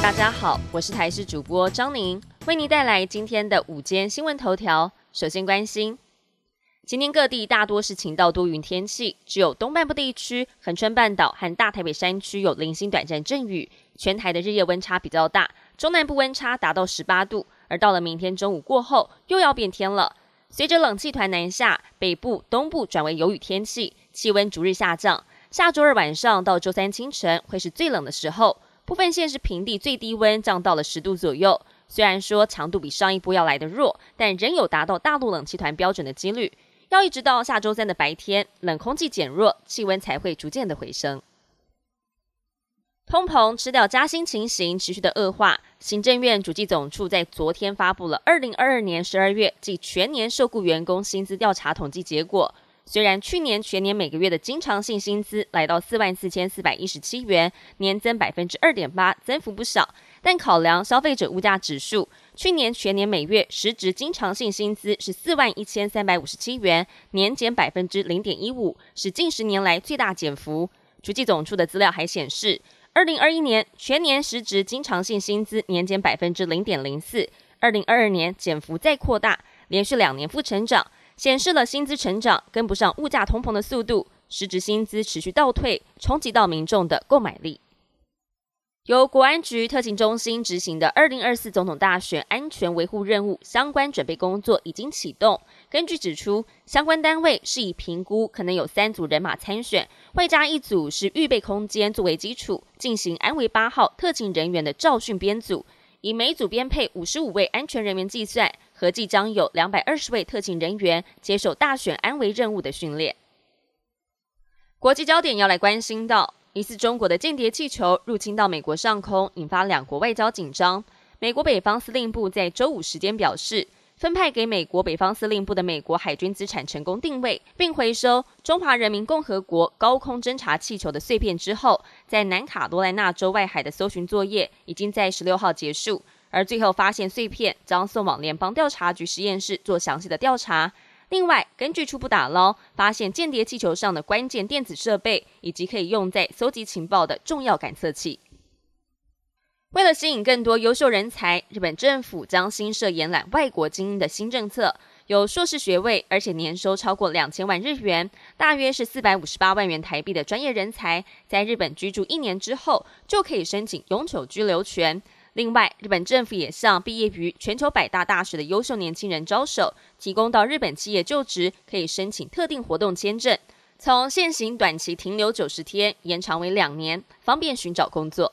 大家好，我是台视主播张宁，为您带来今天的午间新闻头条。首先关心，今天各地大多是晴到多云天气，只有东半部地区、恒春半岛和大台北山区有零星短暂阵雨。全台的日夜温差比较大，中南部温差达到十八度，而到了明天中午过后又要变天了。随着冷气团南下，北部、东部转为有雨天气，气温逐日下降。下周二晚上到周三清晨会是最冷的时候，部分县市平地最低温降到了十度左右。虽然说强度比上一波要来的弱，但仍有达到大陆冷气团标准的几率。要一直到下周三的白天，冷空气减弱，气温才会逐渐的回升。通膨吃掉加薪情形持续的恶化，行政院主计总处在昨天发布了二零二二年十二月即全年受雇员工薪资调查统计结果。虽然去年全年每个月的经常性薪资来到四万四千四百一十七元，年增百分之二点八，增幅不少，但考量消费者物价指数，去年全年每月实质经常性薪资是四万一千三百五十七元，年减百分之零点一五，是近十年来最大减幅。主计总处的资料还显示。二零二一年全年实值经常性薪资年减百分之零点零四，二零二二年减幅再扩大，连续两年负成长，显示了薪资成长跟不上物价通膨的速度，实质薪资持续倒退，冲击到民众的购买力。由国安局特勤中心执行的二零二四总统大选安全维护任务相关准备工作已经启动。根据指出，相关单位是以评估可能有三组人马参选，外加一组是预备空间作为基础，进行安维八号特勤人员的照训编组，以每组编配五十五位安全人员计算，合计将有两百二十位特勤人员接受大选安危任务的训练。国际焦点要来关心到。疑似中国的间谍气球入侵到美国上空，引发两国外交紧张。美国北方司令部在周五时间表示，分派给美国北方司令部的美国海军资产成功定位并回收中华人民共和国高空侦察气球的碎片之后，在南卡罗来纳州外海的搜寻作业已经在十六号结束，而最后发现碎片将送往联邦调查局实验室做详细的调查。另外，根据初步打捞，发现间谍气球上的关键电子设备，以及可以用在搜集情报的重要感测器。为了吸引更多优秀人才，日本政府将新设延揽外国精英的新政策，有硕士学位，而且年收超过两千万日元，大约是四百五十八万元台币的专业人才，在日本居住一年之后，就可以申请永久居留权。另外，日本政府也向毕业于全球百大大学的优秀年轻人招手，提供到日本企业就职可以申请特定活动签证，从现行短期停留九十天延长为两年，方便寻找工作。